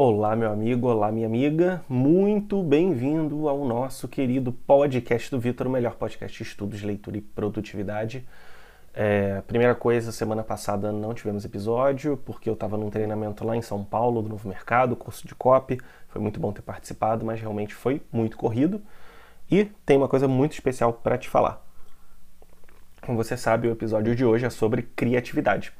Olá, meu amigo, olá, minha amiga, muito bem-vindo ao nosso querido podcast do Vitor, o melhor podcast de estudos, leitura e produtividade. É, primeira coisa, semana passada não tivemos episódio, porque eu estava num treinamento lá em São Paulo, do Novo Mercado, curso de copy. Foi muito bom ter participado, mas realmente foi muito corrido. E tem uma coisa muito especial para te falar. Como você sabe, o episódio de hoje é sobre criatividade.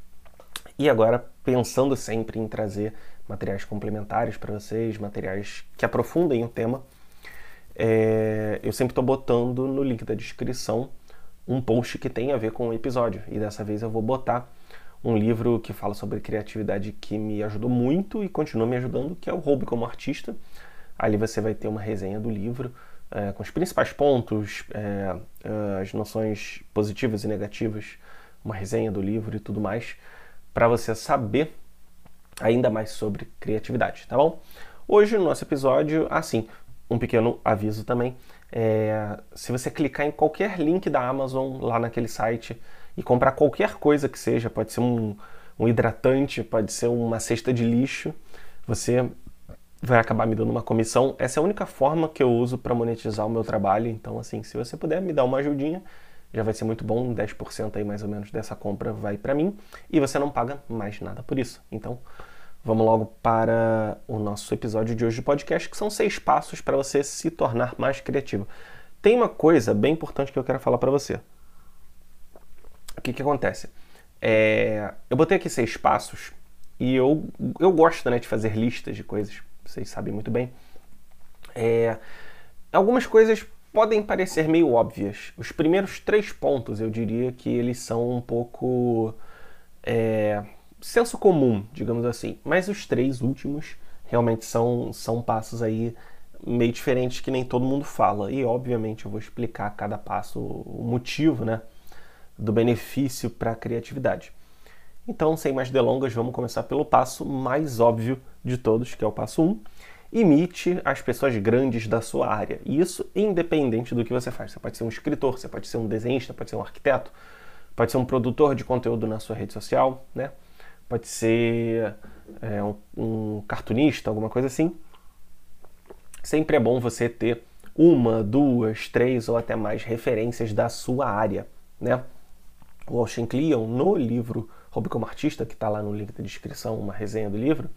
E agora, pensando sempre em trazer materiais complementares para vocês, materiais que aprofundem o tema, é, eu sempre estou botando no link da descrição um post que tem a ver com o episódio. E dessa vez eu vou botar um livro que fala sobre criatividade que me ajudou muito e continua me ajudando, que é o Roube como Artista. Ali você vai ter uma resenha do livro é, com os principais pontos, é, é as noções positivas e negativas, uma resenha do livro e tudo mais, para você saber ainda mais sobre criatividade, tá bom? Hoje no nosso episódio, assim, um pequeno aviso também. É, se você clicar em qualquer link da Amazon lá naquele site e comprar qualquer coisa que seja, pode ser um, um hidratante, pode ser uma cesta de lixo, você vai acabar me dando uma comissão. Essa é a única forma que eu uso para monetizar o meu trabalho. Então, assim, se você puder me dar uma ajudinha, já vai ser muito bom. 10% aí mais ou menos dessa compra vai para mim e você não paga mais nada por isso. Então, Vamos logo para o nosso episódio de hoje do podcast, que são seis passos para você se tornar mais criativo. Tem uma coisa bem importante que eu quero falar para você. O que, que acontece? É, eu botei aqui seis passos e eu, eu gosto né, de fazer listas de coisas, vocês sabem muito bem. É, algumas coisas podem parecer meio óbvias. Os primeiros três pontos eu diria que eles são um pouco. É, senso comum, digamos assim. Mas os três últimos realmente são, são passos aí meio diferentes que nem todo mundo fala. E obviamente eu vou explicar cada passo, o motivo, né, do benefício para a criatividade. Então, sem mais delongas, vamos começar pelo passo mais óbvio de todos, que é o passo 1. Um. Imite as pessoas grandes da sua área. E isso independente do que você faz. Você pode ser um escritor, você pode ser um desenhista, pode ser um arquiteto, pode ser um produtor de conteúdo na sua rede social, né? Pode ser é, um, um cartunista, alguma coisa assim. Sempre é bom você ter uma, duas, três ou até mais referências da sua área, né? O Austin Kleon, no livro Hobby como Artista, que está lá no link da descrição, uma resenha do livro,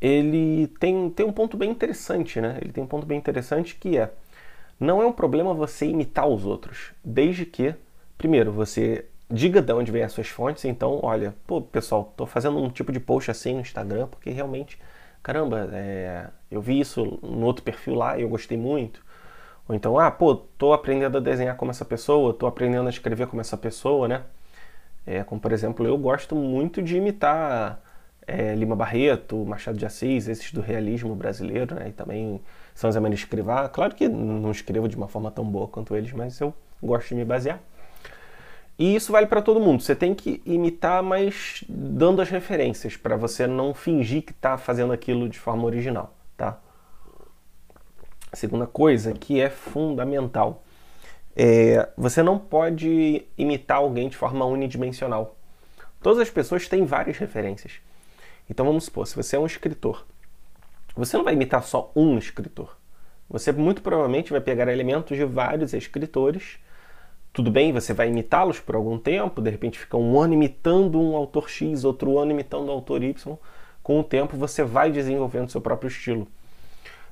ele tem, tem um ponto bem interessante, né? Ele tem um ponto bem interessante que é não é um problema você imitar os outros, desde que, primeiro, você diga de onde vem as suas fontes. Então, olha, pô, pessoal, tô fazendo um tipo de post assim no Instagram porque realmente, caramba, é, eu vi isso no outro perfil lá e eu gostei muito. Ou então, ah, pô, tô aprendendo a desenhar como essa pessoa, tô aprendendo a escrever como essa pessoa, né? É, como por exemplo, eu gosto muito de imitar é, Lima Barreto, Machado de Assis, esses do realismo brasileiro, né? E também São Zé Maria Escrivá. Claro que não escrevo de uma forma tão boa quanto eles, mas eu gosto de me basear. E isso vale para todo mundo. Você tem que imitar, mas dando as referências, para você não fingir que está fazendo aquilo de forma original, tá? A segunda coisa que é fundamental é você não pode imitar alguém de forma unidimensional. Todas as pessoas têm várias referências. Então vamos supor, se você é um escritor, você não vai imitar só um escritor. Você muito provavelmente vai pegar elementos de vários escritores tudo bem, você vai imitá-los por algum tempo, de repente fica um ano imitando um autor X, outro ano imitando um autor Y. Com o tempo você vai desenvolvendo seu próprio estilo.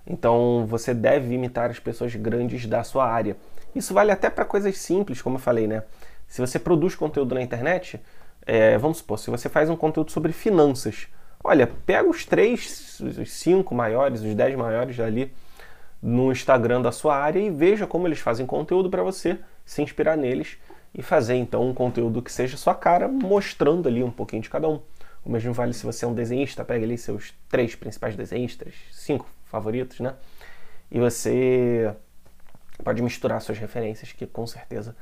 Então você deve imitar as pessoas grandes da sua área. Isso vale até para coisas simples, como eu falei, né? Se você produz conteúdo na internet, é, vamos supor, se você faz um conteúdo sobre finanças, olha, pega os três, os cinco maiores, os dez maiores ali no Instagram da sua área e veja como eles fazem conteúdo para você se inspirar neles e fazer então um conteúdo que seja sua cara, mostrando ali um pouquinho de cada um. O mesmo vale se você é um desenhista, pega ali seus três principais desenhistas, cinco favoritos, né? E você pode misturar suas referências, que com certeza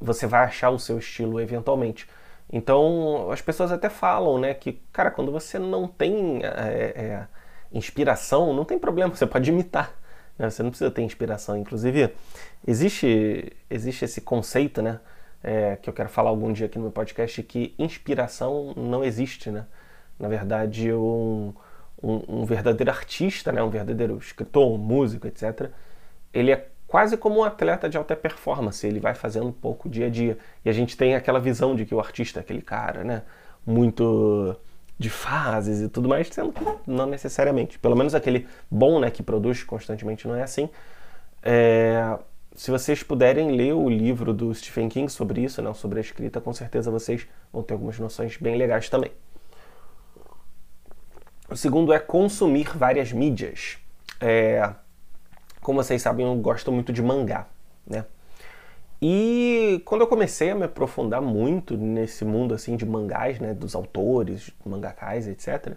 você vai achar o seu estilo eventualmente. Então, as pessoas até falam, né, que, cara, quando você não tem é, é, inspiração, não tem problema, você pode imitar. Né? Você não precisa ter inspiração. Inclusive, existe, existe esse conceito, né? É, que eu quero falar algum dia aqui no meu podcast, que inspiração não existe, né? Na verdade, um, um, um, verdadeiro artista, né, um verdadeiro escritor, um músico, etc., ele é quase como um atleta de alta performance, ele vai fazendo um pouco dia a dia. E a gente tem aquela visão de que o artista é aquele cara, né, muito de fases e tudo mais, sendo que não necessariamente. Pelo menos aquele bom, né, que produz constantemente não é assim. É, se vocês puderem ler o livro do Stephen King sobre isso, né, sobre a escrita, com certeza vocês vão ter algumas noções bem legais também. O segundo é consumir várias mídias. É, como vocês sabem, eu gosto muito de mangá, né? E quando eu comecei a me aprofundar muito nesse mundo assim de mangás, né, dos autores, mangakais, etc.,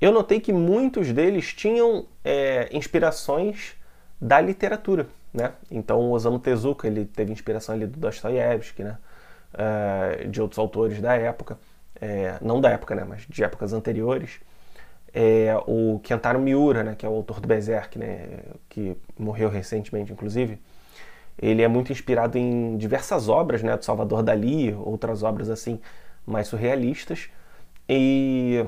eu notei que muitos deles tinham é, inspirações da literatura, né? Então o Osamu Tezuka ele teve inspiração ali do Dostoiévski, né? Uh, de outros autores da época, é, não da época, né? Mas de épocas anteriores. É, o Kentaro Miura, né? Que é o autor do Berserk, né? Que morreu recentemente, inclusive. Ele é muito inspirado em diversas obras, né? Do Salvador Dali, outras obras assim mais surrealistas. E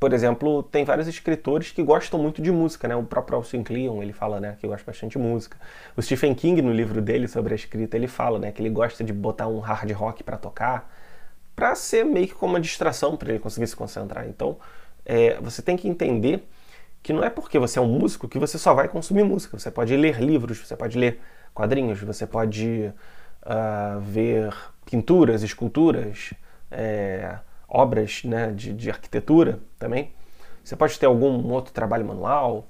por exemplo, tem vários escritores que gostam muito de música, né? O próprio Austin Kleon, ele fala, né, que gosta bastante de música. O Stephen King, no livro dele sobre a escrita, ele fala, né, que ele gosta de botar um hard rock para tocar, para ser meio que como uma distração para ele conseguir se concentrar. Então, é, você tem que entender que não é porque você é um músico que você só vai consumir música. Você pode ler livros, você pode ler quadrinhos, você pode uh, ver pinturas, esculturas, é, obras né, de, de arquitetura também. Você pode ter algum outro trabalho manual.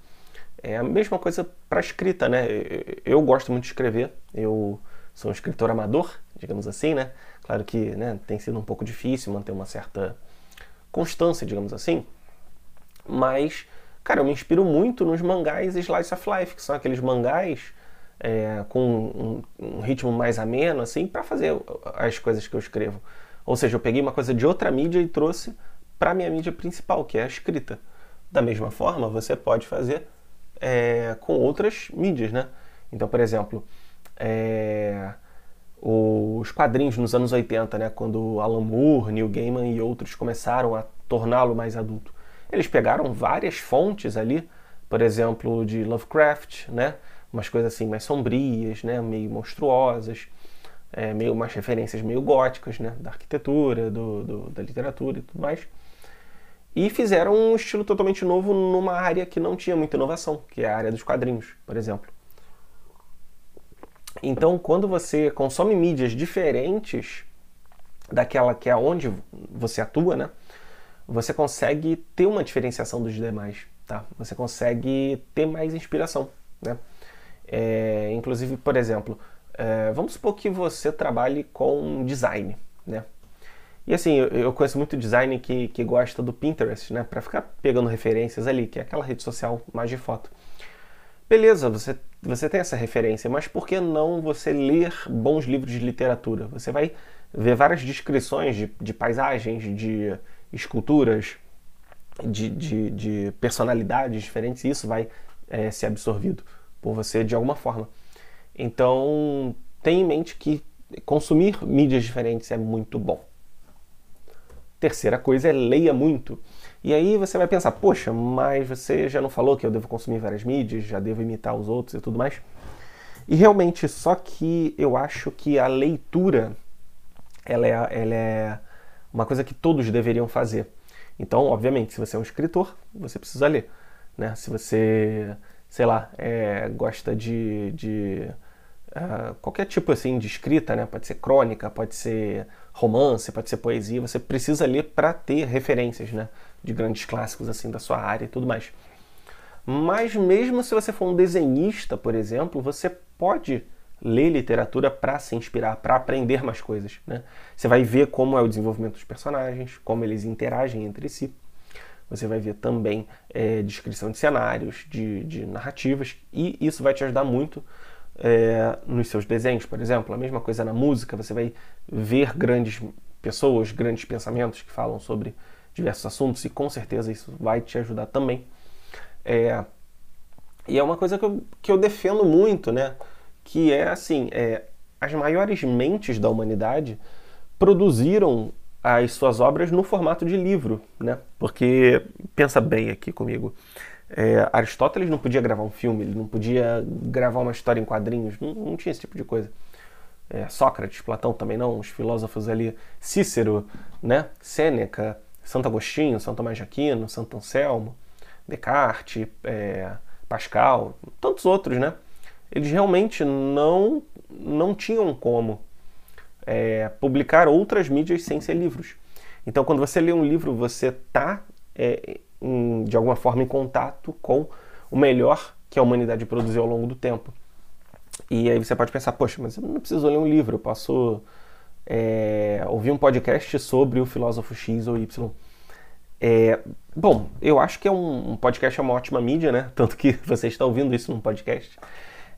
É a mesma coisa para escrita, né? Eu gosto muito de escrever. Eu sou um escritor amador, digamos assim, né? Claro que né, tem sido um pouco difícil manter uma certa constância, digamos assim. Mas, cara, eu me inspiro muito nos mangás Slice of Life, que são aqueles mangás é, com um, um, ritmo mais ameno, assim, para fazer as coisas que eu escrevo. Ou seja, eu peguei uma coisa de outra mídia e trouxe para minha mídia principal, que é a escrita. Da mesma forma, você pode fazer é, com outras mídias, né? Então, por exemplo, é, os quadrinhos nos anos 80, né, quando Alan Moore, Neil Gaiman e outros começaram a torná-lo mais adulto. Eles pegaram várias fontes ali, por exemplo, de Lovecraft, né, umas coisas assim mais sombrias, né, meio monstruosas é, meio umas referências meio góticas, né, da arquitetura, do, do, da literatura e tudo mais. E fizeram um estilo totalmente novo numa área que não tinha muita inovação, que é a área dos quadrinhos, por exemplo. Então, quando você consome mídias diferentes daquela que é onde você atua, né, você consegue ter uma diferenciação dos demais, tá? Você consegue ter mais inspiração, né? É, inclusive, por exemplo, é, vamos supor que você trabalhe com design, né? E assim, eu, conheço muito design que, que gosta do Pinterest, né? Para ficar pegando referências ali, que é aquela rede social mais de foto. Beleza, você, você tem essa referência, mas por que não você ler bons livros de literatura? Você vai ver várias descrições de, de paisagens, de esculturas, de, de, de personalidades diferentes, e isso vai é, ser absorvido por você de alguma forma. Então, tenha em mente que consumir mídias diferentes é muito bom. Terceira coisa é leia muito. E aí você vai pensar, poxa, mas você já não falou que eu devo consumir várias mídias, já devo imitar os outros e tudo mais? E realmente, só que eu acho que a leitura ela é, ela é uma coisa que todos deveriam fazer. Então, obviamente, se você é um escritor, você precisa ler. Né? Se você, sei lá, é, gosta de, de uh, qualquer tipo assim de escrita, né? Pode ser crônica, pode ser romance, pode ser poesia. Você precisa ler para ter referências, né? De grandes clássicos assim da sua área e tudo mais. Mas mesmo se você for um desenhista, por exemplo, você pode ler literatura para se inspirar, para aprender mais coisas. Né? Você vai ver como é o desenvolvimento dos personagens, como eles interagem entre si. Você vai ver também é, descrição de cenários, de, de narrativas, e isso vai te ajudar muito é, nos seus desenhos, por exemplo. A mesma coisa na música, você vai ver grandes pessoas, grandes pensamentos que falam sobre diversos assuntos e com certeza isso vai te ajudar também. É, e é uma coisa que eu, que eu defendo muito, né? Que é assim, é, as maiores mentes da humanidade produziram as suas obras no formato de livro, né? Porque pensa bem aqui comigo. É, Aristóteles não podia gravar um filme, ele não podia gravar uma história em quadrinhos, não, não tinha esse tipo de coisa. É, Sócrates, Platão também não, os filósofos ali, Cícero, né? Sêneca, Santo Agostinho, Santo Tomás de Aquino, Santo Anselmo, Descartes, é, Pascal, tantos outros, né? Eles realmente não, não tinham como é, publicar outras mídias sem ser livros. Então, quando você lê um livro, você está, é, de alguma forma, em contato com o melhor que a humanidade produziu ao longo do tempo. E aí você pode pensar, poxa, mas eu não preciso ler um livro, eu posso é, ouvir um podcast sobre o filósofo X ou Y. É, bom, eu acho que é um, um, podcast é uma ótima mídia, né? Tanto que você está ouvindo isso num podcast.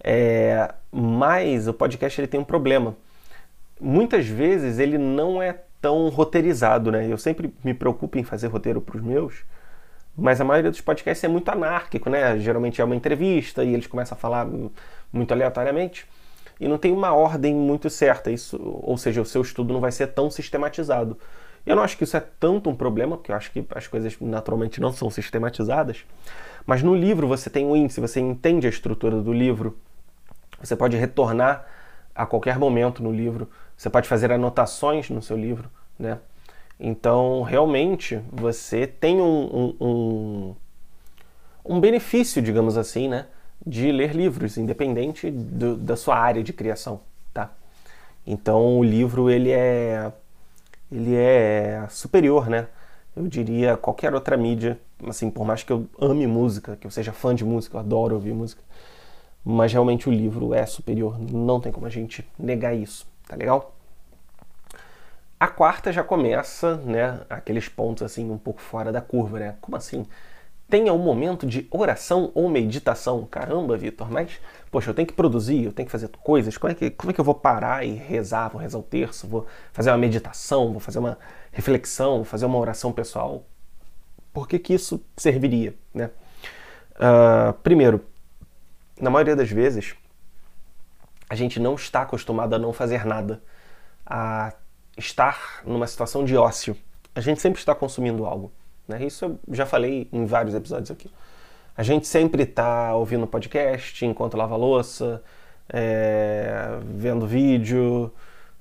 É, mas o podcast ele tem um problema muitas vezes ele não é tão roteirizado, né? Eu sempre me preocupo em fazer roteiro para os meus, mas a maioria dos podcasts é muito anárquico, né? Geralmente é uma entrevista e eles começam a falar muito aleatoriamente e não tem uma ordem muito certa, isso, ou seja, o seu estudo não vai ser tão sistematizado. Eu não acho que isso é tanto um problema, porque eu acho que as coisas naturalmente não são sistematizadas, mas no livro você tem um índice, você entende a estrutura do livro, você pode retornar a qualquer momento no livro, você pode fazer anotações no seu livro, né? Então, realmente, você tem um, um, um, um benefício, digamos assim, né? De ler livros, independente do, da sua área de criação, tá? Então, o livro, ele é, ele é superior, né? Eu diria qualquer outra mídia, assim, por mais que eu ame música, que eu seja fã de música, eu adoro ouvir música, mas realmente o livro é superior, não tem como a gente negar isso, tá legal? A quarta já começa, né, aqueles pontos assim um pouco fora da curva, né? Como assim? Tenha um momento de oração ou meditação. Caramba, Vitor, mas poxa, eu tenho que produzir, eu tenho que fazer coisas. Como é que, como é que eu vou parar e rezar? Vou rezar o terço, vou fazer uma meditação, vou fazer uma reflexão, vou fazer uma oração pessoal. Por que, que isso serviria, né? Uh, primeiro, na maioria das vezes, a gente não está acostumado a não fazer nada, a estar numa situação de ócio. A gente sempre está consumindo algo. Né? Isso eu já falei em vários episódios aqui. A gente sempre está ouvindo podcast enquanto lava louça, é, vendo vídeo,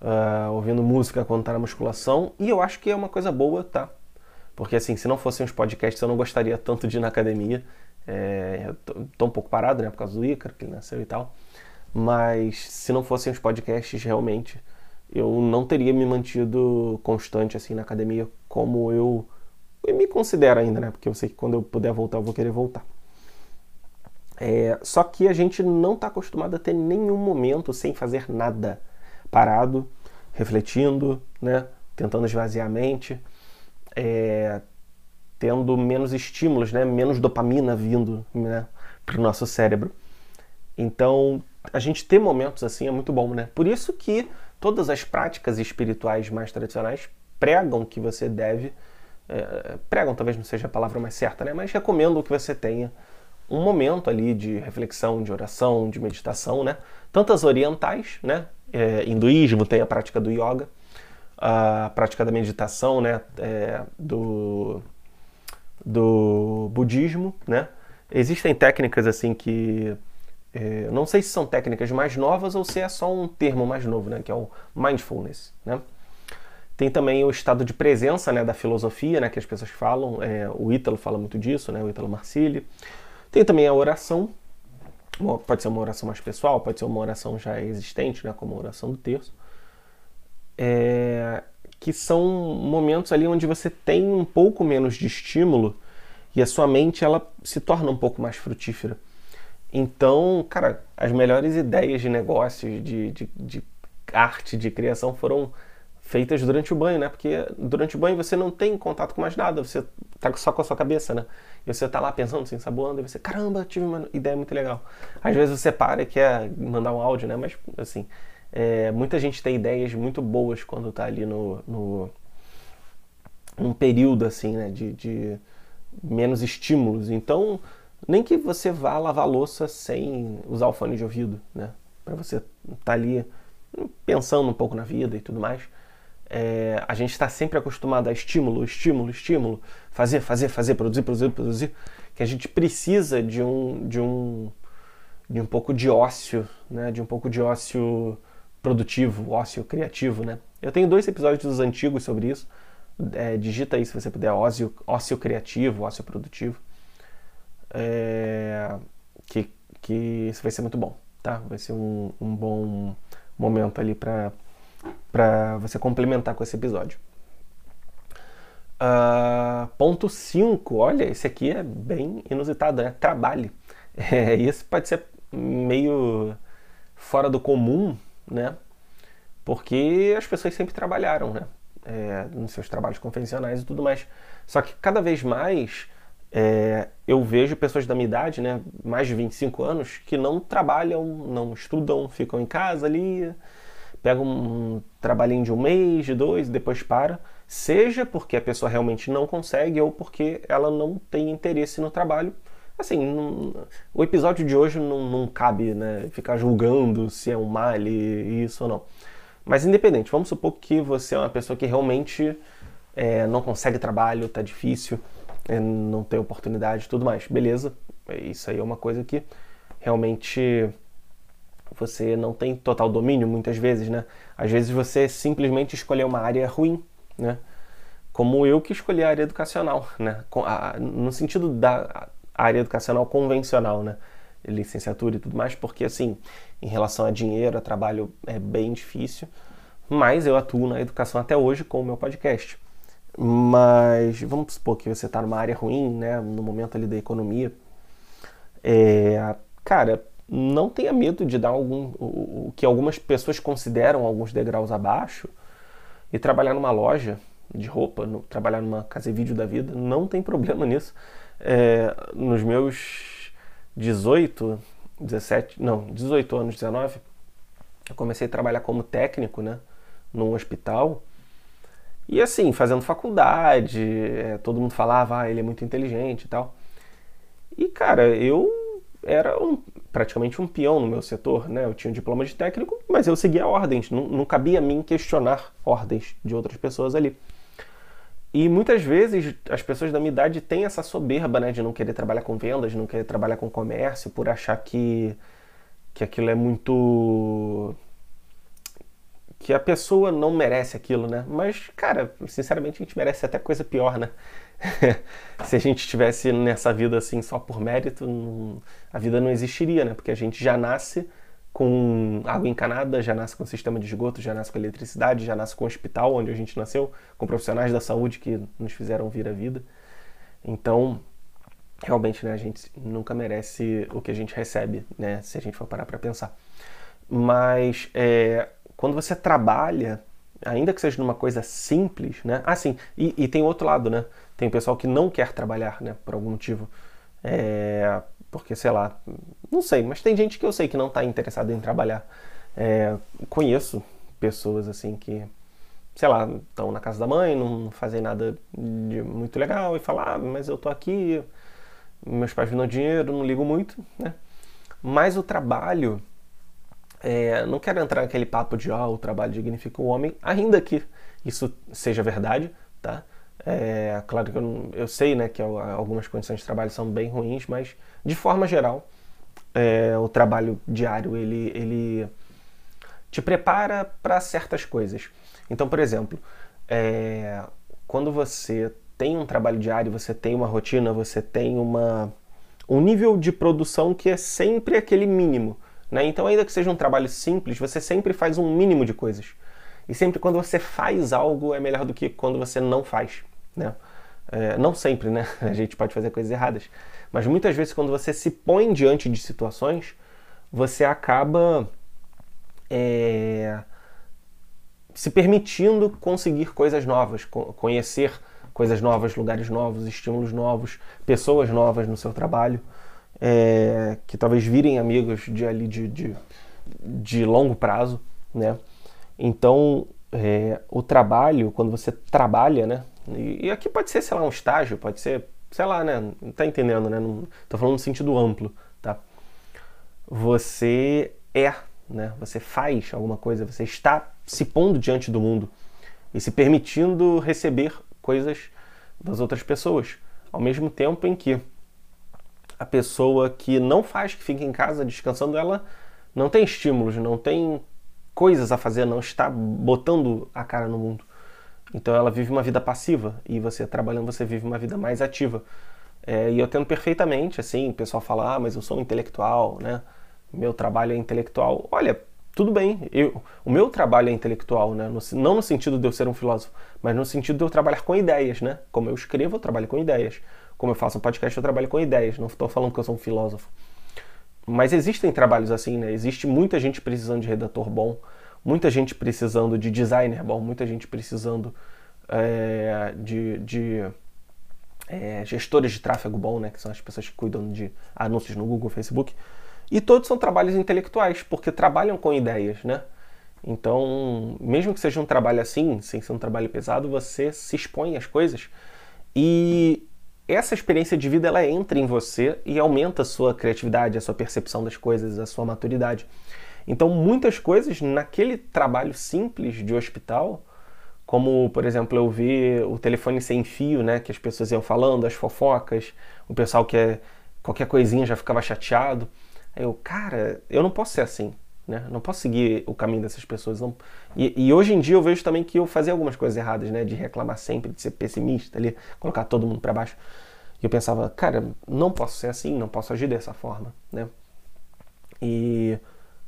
uh, ouvindo música quando está na musculação. E eu acho que é uma coisa boa, tá? Porque assim, se não fossem os podcasts, eu não gostaria tanto de ir na academia. É, eu tô, tô, um pouco parado, né, por causa do Ícaro, que ele nasceu e tal. Mas se não fossem os podcasts, realmente, eu não teria me mantido constante assim na academia como eu, me considero ainda, né? Porque eu sei que quando eu puder voltar, eu vou querer voltar. É, só que a gente não está acostumado a ter nenhum momento sem fazer nada, parado, refletindo, né? Tentando esvaziar a mente, é, tendo menos estímulos, né? Menos dopamina vindo né? para o nosso cérebro. Então, a gente ter momentos assim é muito bom, né? Por isso que todas as práticas espirituais mais tradicionais pregam que você deve, é, pregam talvez não seja a palavra mais certa, né? mas recomendam que você tenha um momento ali de reflexão, de oração, de meditação, né? Tantas orientais, né? É, hinduísmo tem a prática do yoga, a prática da meditação, né? É, do, do budismo, né? Existem técnicas assim que é, não sei se são técnicas mais novas ou se é só um termo mais novo, né, que é o mindfulness. Né? Tem também o estado de presença né, da filosofia, né, que as pessoas falam, é, o Ítalo fala muito disso, né, o Ítalo Marcilli. Tem também a oração, pode ser uma oração mais pessoal, pode ser uma oração já existente, né, como a oração do terço. É, que são momentos ali onde você tem um pouco menos de estímulo e a sua mente ela se torna um pouco mais frutífera. Então, cara, as melhores ideias de negócios, de, de, de arte, de criação foram feitas durante o banho, né? Porque durante o banho você não tem contato com mais nada, você tá só com a sua cabeça, né? E você tá lá pensando, assim, saboando, e você, caramba, tive uma ideia muito legal. Às vezes você para e quer mandar um áudio, né? Mas, assim, é, muita gente tem ideias muito boas quando tá ali no, no num período, assim, né? De, de menos estímulos. Então, nem que você vá lavar louça sem usar o fone de ouvido, né? Para você estar tá ali pensando um pouco na vida e tudo mais. é, a gente está sempre acostumado a estímulo, estímulo, estímulo, fazer, fazer, fazer, produzir, produzir, produzir, que a gente precisa de um, de um, de um pouco de ócio, né? De um pouco de ócio produtivo, ócio criativo, né? Eu tenho dois episódios antigos sobre isso. É, digita aí se você puder, ócio, ócio criativo, ócio produtivo. É, que, que isso vai ser muito bom, tá? Vai ser um, um bom momento ali para para você complementar com esse episódio. Uh, ponto 5, olha, esse aqui é bem inusitado, né? Trabalhe. É, isso pode ser meio fora do comum, né? Porque as pessoas sempre trabalharam, né? É, nos seus trabalhos convencionais e tudo mais. Só que cada vez mais é, eu vejo pessoas da minha idade, né, mais de 25 anos, que não trabalham, não estudam, ficam em casa ali, pega um trabalhinho de um mês, de dois, depois para, seja porque a pessoa realmente não consegue ou porque ela não tem interesse no trabalho. Assim, não, o episódio de hoje não, não, cabe né, ficar julgando se é um mal isso ou não. Mas independente, vamos supor que você é uma pessoa que realmente é, não consegue trabalho, tá difícil, não tem oportunidade e tudo mais. Beleza, isso aí é uma coisa que realmente você não tem total domínio muitas vezes, né? Às vezes você simplesmente escolheu uma área ruim, né? Como eu que escolhi a área educacional, né? No sentido da área educacional convencional, né? Licenciatura e tudo mais, porque assim, em relação a dinheiro, a trabalho é bem difícil, mas eu atuo na educação até hoje com o meu podcast. Mas vamos supor que você está numa área ruim, né? No momento ali da economia. É, cara, não tenha medo de dar algum o, o que algumas pessoas consideram alguns degraus abaixo e trabalhar numa loja de roupa, no, trabalhar numa casa e vídeo da vida, não tem problema nisso. É, nos meus 18, 17, não, 18 anos, 19, eu comecei a trabalhar como técnico, né, num hospital. E assim, fazendo faculdade, é, todo mundo falava, ah, ele é muito inteligente e tal. E cara, eu era um, praticamente um peão no meu setor, né? Eu tinha um diploma de técnico, mas eu seguia ordens, não, não cabia a mim questionar ordens de outras pessoas ali. E muitas vezes as pessoas da minha idade têm essa soberba, né, de não querer trabalhar com vendas, de não querer trabalhar com comércio, por achar que, que aquilo é muito. Que a pessoa não merece aquilo, né? Mas, cara, sinceramente a gente merece até coisa pior, né? se a gente estivesse nessa vida assim só por mérito, não, a vida não existiria, né? Porque a gente já nasce com água encanada, já nasce com sistema de esgoto, já nasce com eletricidade, já nasce com hospital onde a gente nasceu, com profissionais da saúde que nos fizeram vir a vida. Então, realmente, né, a gente nunca merece o que a gente recebe, né? Se a gente for parar para pensar. Mas é, quando você trabalha, ainda que seja numa coisa simples, né? Ah, sim, e, e tem outro lado, né? Tem pessoal que não quer trabalhar, né? Por algum motivo. É, porque, sei lá, não sei, mas tem gente que eu sei que não está interessada em trabalhar. É, conheço pessoas assim que, sei lá, estão na casa da mãe, não fazem nada de muito legal e falam, ah, mas eu tô aqui, meus pais me dão dinheiro, não ligo muito, né? Mas o trabalho, é, não quero entrar naquele papo de, ah, o trabalho dignifica o homem, ainda que isso seja verdade, tá? É, claro que eu, não, eu, sei né, que algumas condições de trabalho são bem ruins, mas de forma geral, é, o trabalho diário ele, ele te prepara para certas coisas. Então, por exemplo, é, quando você tem um trabalho diário, você tem uma rotina, você tem uma, um nível de produção que é sempre aquele mínimo. Né? Então, ainda que seja um trabalho simples, você sempre faz um mínimo de coisas. E sempre quando você faz algo é melhor do que quando você não faz. Né? É, não sempre, né? A gente pode fazer coisas erradas. Mas muitas vezes, quando você se põe diante de situações, você acaba é, se permitindo conseguir coisas novas, conhecer coisas novas, lugares novos, estímulos novos, pessoas novas no seu trabalho, é, que talvez virem amigos de ali de, de, de longo prazo, né? Então, é, o trabalho, quando você trabalha, né? E, e, aqui pode ser, sei lá, um estágio, pode ser, sei lá, né? Tá entendendo, né? Não, tô falando no sentido amplo, tá? Você é, né? Você faz alguma coisa, você está se pondo diante do mundo. e se permitindo receber coisas das outras pessoas, ao mesmo tempo em que a pessoa que não faz, que fica em casa descansando, ela não tem estímulos, não tem coisas a fazer, não está botando a cara no mundo. Então ela vive uma vida passiva e você trabalhando você vive uma vida mais ativa. É, e eu tendo perfeitamente, assim, o pessoal fala, ah, mas eu sou um intelectual, né? Meu trabalho é intelectual. Olha, tudo bem, eu, o meu trabalho é intelectual, né? No, não no sentido de eu ser um filósofo, mas no sentido de eu trabalhar com ideias, né? Como eu escrevo, eu trabalho com ideias. Como eu faço um podcast, eu trabalho com ideias. Não estou falando que eu sou um filósofo. Mas existem trabalhos assim, né? Existe muita gente precisando de redator bom, muita gente precisando de designer bom, muita gente precisando é, de, de é, gestores de tráfego bom, né? Que são as pessoas que cuidam de anúncios no Google, Facebook. E todos são trabalhos intelectuais, porque trabalham com ideias, né? Então, mesmo que seja um trabalho assim, sem ser um trabalho pesado, você se expõe às coisas. E essa experiência de vida ela entra em você e aumenta a sua criatividade, a sua percepção das coisas, a sua maturidade. Então, muitas coisas naquele trabalho simples de hospital, como, por exemplo, eu vi o telefone sem fio, né, que as pessoas iam falando, as fofocas, o pessoal que é, qualquer coisinha já ficava chateado. Aí eu, cara, eu não posso ser assim, né? Não posso seguir o caminho dessas pessoas. Não... E, e, hoje em dia eu vejo também que eu fazia algumas coisas erradas, né? De reclamar sempre, de ser pessimista ali, colocar todo mundo para baixo. E eu pensava, cara, não posso ser assim, não posso agir dessa forma, né? E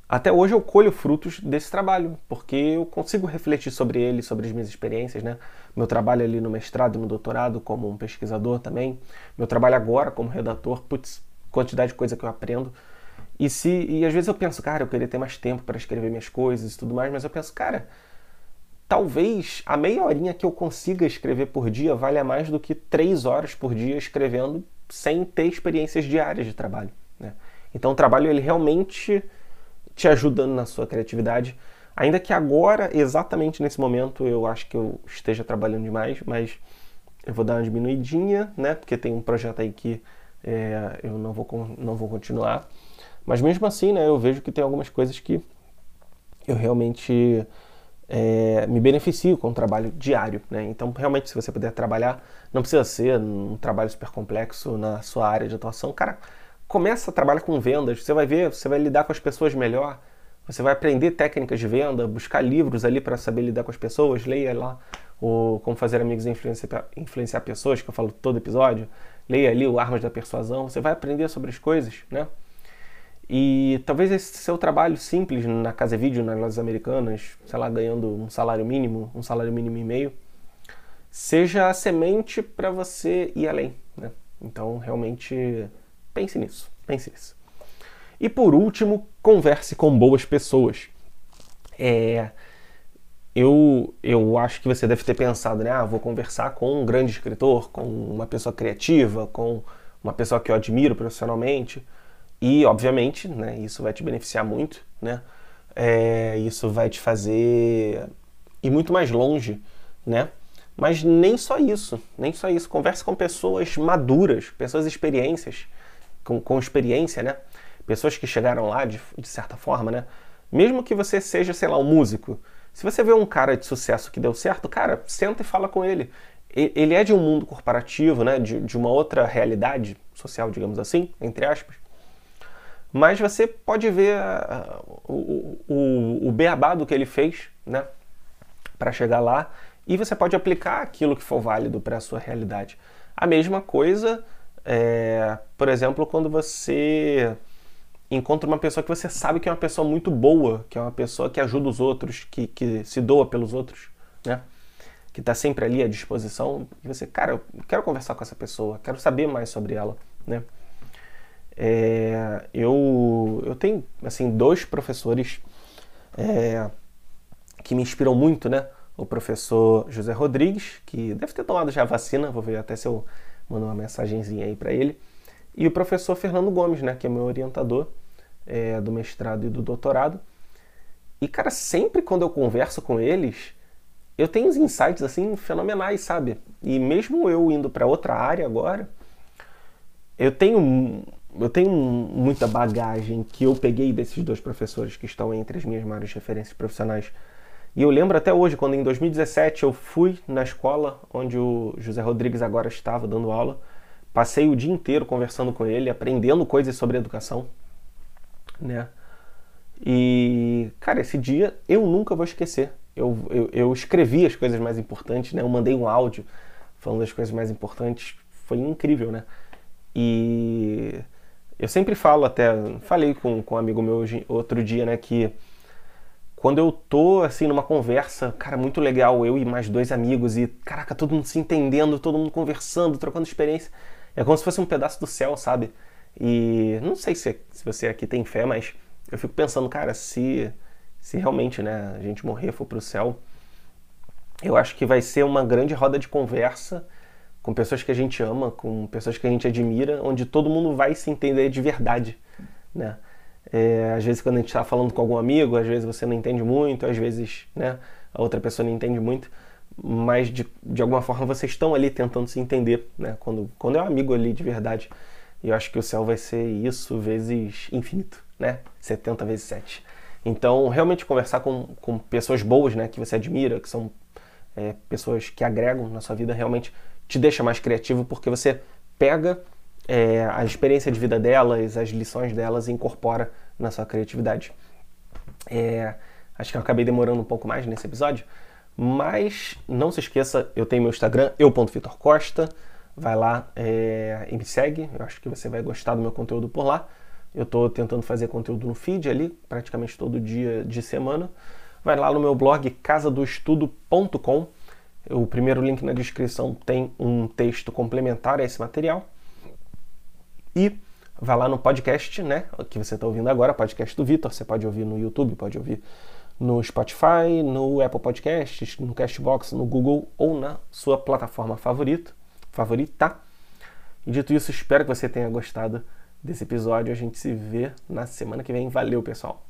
até hoje eu colho frutos desse trabalho, porque eu consigo refletir sobre ele, sobre as minhas experiências, né? Meu trabalho ali no mestrado no doutorado como um pesquisador também, meu trabalho agora como redator, putz, quantidade de coisa que eu aprendo. E se e às vezes eu penso, cara, eu queria ter mais tempo para escrever minhas coisas e tudo mais, mas eu penso, cara, talvez a meia horinha que eu consiga escrever por dia valha mais do que três horas por dia escrevendo sem ter experiências diárias de trabalho. Né? Então o trabalho ele realmente te ajudando na sua criatividade. Ainda que agora, exatamente nesse momento, eu acho que eu esteja trabalhando demais, mas eu vou dar uma diminuidinha, né? Porque tem um projeto aí que é, eu não vou, não vou continuar. Mas mesmo assim, né, eu vejo que tem algumas coisas que eu realmente é, me beneficio com o trabalho diário. Né? Então, realmente, se você puder trabalhar, não precisa ser um trabalho super complexo na sua área de atuação. Cara, começa a trabalhar com vendas, você vai ver, você vai lidar com as pessoas melhor, você vai aprender técnicas de venda, buscar livros ali para saber lidar com as pessoas, leia lá o Como Fazer Amigos e influenciar, influenciar Pessoas, que eu falo todo episódio, leia ali o Armas da Persuasão, você vai aprender sobre as coisas, né? E talvez esse seu trabalho simples na casa vídeo, nas lojas americanas, sei lá, ganhando um salário mínimo, um salário mínimo e meio, seja a semente para você ir além, né? Então, realmente, pense nisso, pense nisso. E por último, converse com boas pessoas. É, eu, eu acho que você deve ter pensado, né? Ah, vou conversar com um grande escritor, com uma pessoa criativa, com uma pessoa que eu admiro profissionalmente. E, obviamente, né, isso vai te beneficiar muito, né? É, isso vai te fazer ir muito mais longe, né? Mas nem só isso, nem só isso. Converse com pessoas maduras, pessoas experiências, com, com experiência, né? Pessoas que chegaram lá de, de certa forma, né? Mesmo que você seja, sei lá, um músico, se você vê um cara de sucesso que deu certo, cara, senta e fala com ele. Ele é de um mundo corporativo, né? De, de uma outra realidade social, digamos assim, entre aspas mas você pode ver uh, o, o, o beabá do que ele fez, né, para chegar lá, e você pode aplicar aquilo que for válido para a sua realidade. A mesma coisa, é, por exemplo, quando você encontra uma pessoa que você sabe que é uma pessoa muito boa, que é uma pessoa que ajuda os outros, que, que se doa pelos outros, né? Que está sempre ali à disposição, e você, cara, eu quero conversar com essa pessoa, quero saber mais sobre ela, né? É, eu, eu tenho assim dois professores é, que me inspiram muito, né? O professor José Rodrigues, que deve ter tomado já a vacina, vou ver até se eu mando uma mensagenzinha aí para ele, e o professor Fernando Gomes, né? Que é meu orientador é, do mestrado e do doutorado. E cara, sempre quando eu converso com eles, eu tenho uns insights assim fenomenais, sabe? E mesmo eu indo para outra área agora, eu tenho eu tenho muita bagagem que eu peguei desses dois professores que estão entre as minhas maiores referências profissionais E eu lembro até hoje, quando em 2017 eu fui na escola onde o José Rodrigues agora estava dando aula, passei o dia inteiro conversando com ele, aprendendo coisas sobre educação, né? E, cara, esse dia eu nunca vou esquecer. Eu, eu, eu escrevi as coisas mais importantes, né? Eu mandei um áudio falando das coisas mais importantes. Foi incrível, né? E eu sempre falo até, falei com, com um amigo meu hoje, outro dia, né, que quando eu tô assim numa conversa, cara, muito legal, eu e mais dois amigos e caraca, todo mundo se entendendo, todo mundo conversando, trocando experiência, é como se fosse um pedaço do céu, sabe? E não sei se, se você aqui tem fé, mas eu fico pensando, cara, se se realmente, né, a gente morrer for pro céu, eu acho que vai ser uma grande roda de conversa com pessoas que a gente ama, com pessoas que a gente admira, onde todo mundo vai se entender de verdade, né? É, às vezes quando a gente está falando com algum amigo, às vezes você não entende muito, às vezes né, a outra pessoa não entende muito, mas de, de alguma forma vocês estão ali tentando se entender, né? Quando, quando é um amigo ali de verdade. E eu acho que o céu vai ser isso vezes infinito, né? 70 vezes 7. Então, realmente conversar com, com pessoas boas, né? Que você admira, que são é, pessoas que agregam na sua vida, realmente te deixa mais criativo porque você pega é, a experiência de vida delas, as lições delas e incorpora na sua criatividade. É, acho que eu acabei demorando um pouco mais nesse episódio, mas não se esqueça, eu tenho meu Instagram, eu.vitorcosta, vai lá é, e me segue, eu acho que você vai gostar do meu conteúdo por lá. Eu estou tentando fazer conteúdo no feed ali, praticamente todo dia de semana. Vai lá no meu blog casadoestudo.com, o primeiro link na descrição tem um texto complementar a esse material. E vá lá no podcast, né? Que você está ouvindo agora, podcast do Vitor. Você pode ouvir no YouTube, pode ouvir no Spotify, no Apple Podcasts, no Castbox, no Google ou na sua plataforma favorita. favorita. E dito isso, espero que você tenha gostado desse episódio. A gente se vê na semana que vem. Valeu, pessoal!